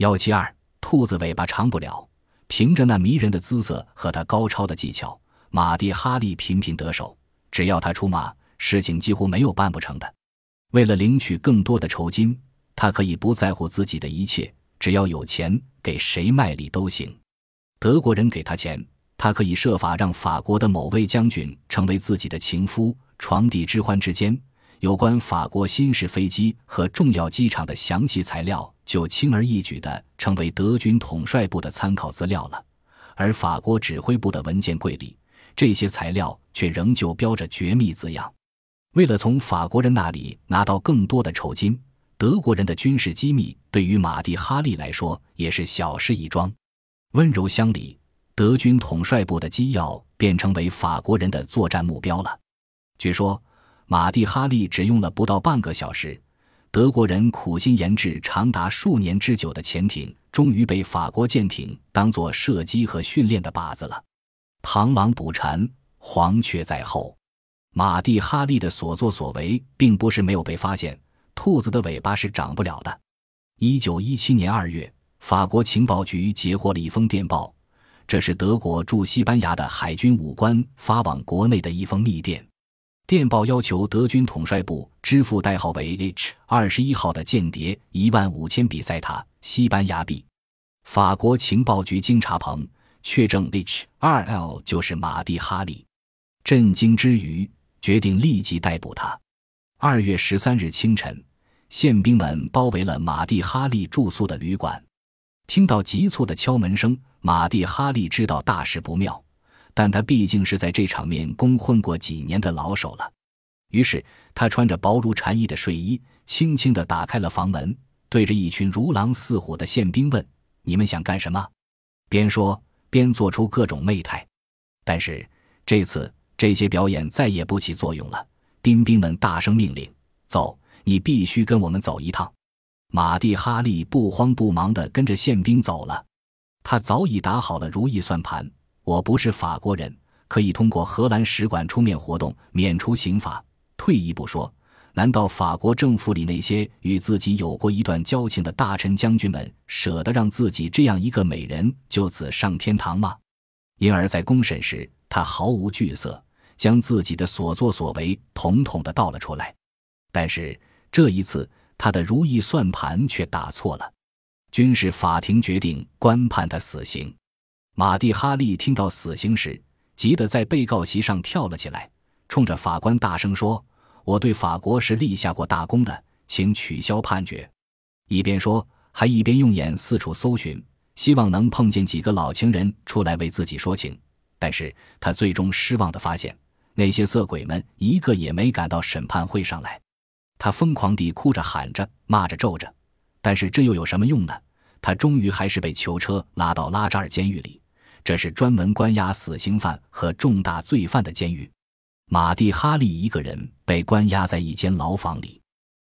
幺七二，兔子尾巴长不了。凭着那迷人的姿色和他高超的技巧，马蒂·哈利频频得手。只要他出马，事情几乎没有办不成的。为了领取更多的酬金，他可以不在乎自己的一切，只要有钱，给谁卖力都行。德国人给他钱，他可以设法让法国的某位将军成为自己的情夫。床底之欢之间，有关法国新式飞机和重要机场的详细材料。就轻而易举地成为德军统帅部的参考资料了，而法国指挥部的文件柜里，这些材料却仍旧标着“绝密”字样。为了从法国人那里拿到更多的酬金，德国人的军事机密对于马蒂·哈利来说也是小事一桩。温柔乡里，德军统帅部的机要便成为法国人的作战目标了。据说，马蒂·哈利只用了不到半个小时。德国人苦心研制长达数年之久的潜艇，终于被法国舰艇当作射击和训练的靶子了。螳螂捕蝉，黄雀在后。马蒂·哈利的所作所为，并不是没有被发现。兔子的尾巴是长不了的。一九一七年二月，法国情报局截获了一封电报，这是德国驻西班牙的海军武官发往国内的一封密电。电报要求德军统帅部支付代号为 H 二十一号的间谍一万五千比塞塔西班牙币。法国情报局经查棚确证，H 二 L 就是马蒂·哈利。震惊之余，决定立即逮捕他。二月十三日清晨，宪兵们包围了马蒂·哈利住宿的旅馆。听到急促的敲门声，马蒂·哈利知道大事不妙。但他毕竟是在这场面工混过几年的老手了，于是他穿着薄如蝉翼的睡衣，轻轻地打开了房门，对着一群如狼似虎的宪兵问：“你们想干什么？”边说边做出各种媚态。但是这次这些表演再也不起作用了，兵兵们大声命令：“走！你必须跟我们走一趟。”马蒂·哈利不慌不忙地跟着宪兵走了，他早已打好了如意算盘。我不是法国人，可以通过荷兰使馆出面活动，免除刑罚。退一步说，难道法国政府里那些与自己有过一段交情的大臣将军们，舍得让自己这样一个美人就此上天堂吗？因而，在公审时，他毫无惧色，将自己的所作所为统统的道了出来。但是这一次，他的如意算盘却打错了。军事法庭决定官判他死刑。马蒂·哈利听到死刑时，急得在被告席上跳了起来，冲着法官大声说：“我对法国是立下过大功的，请取消判决。”一边说，还一边用眼四处搜寻，希望能碰见几个老情人出来为自己说情。但是他最终失望地发现，那些色鬼们一个也没赶到审判会上来。他疯狂地哭着喊着，骂着咒着，但是这又有什么用呢？他终于还是被囚车拉到拉扎尔监狱里，这是专门关押死刑犯和重大罪犯的监狱。马蒂·哈利一个人被关押在一间牢房里。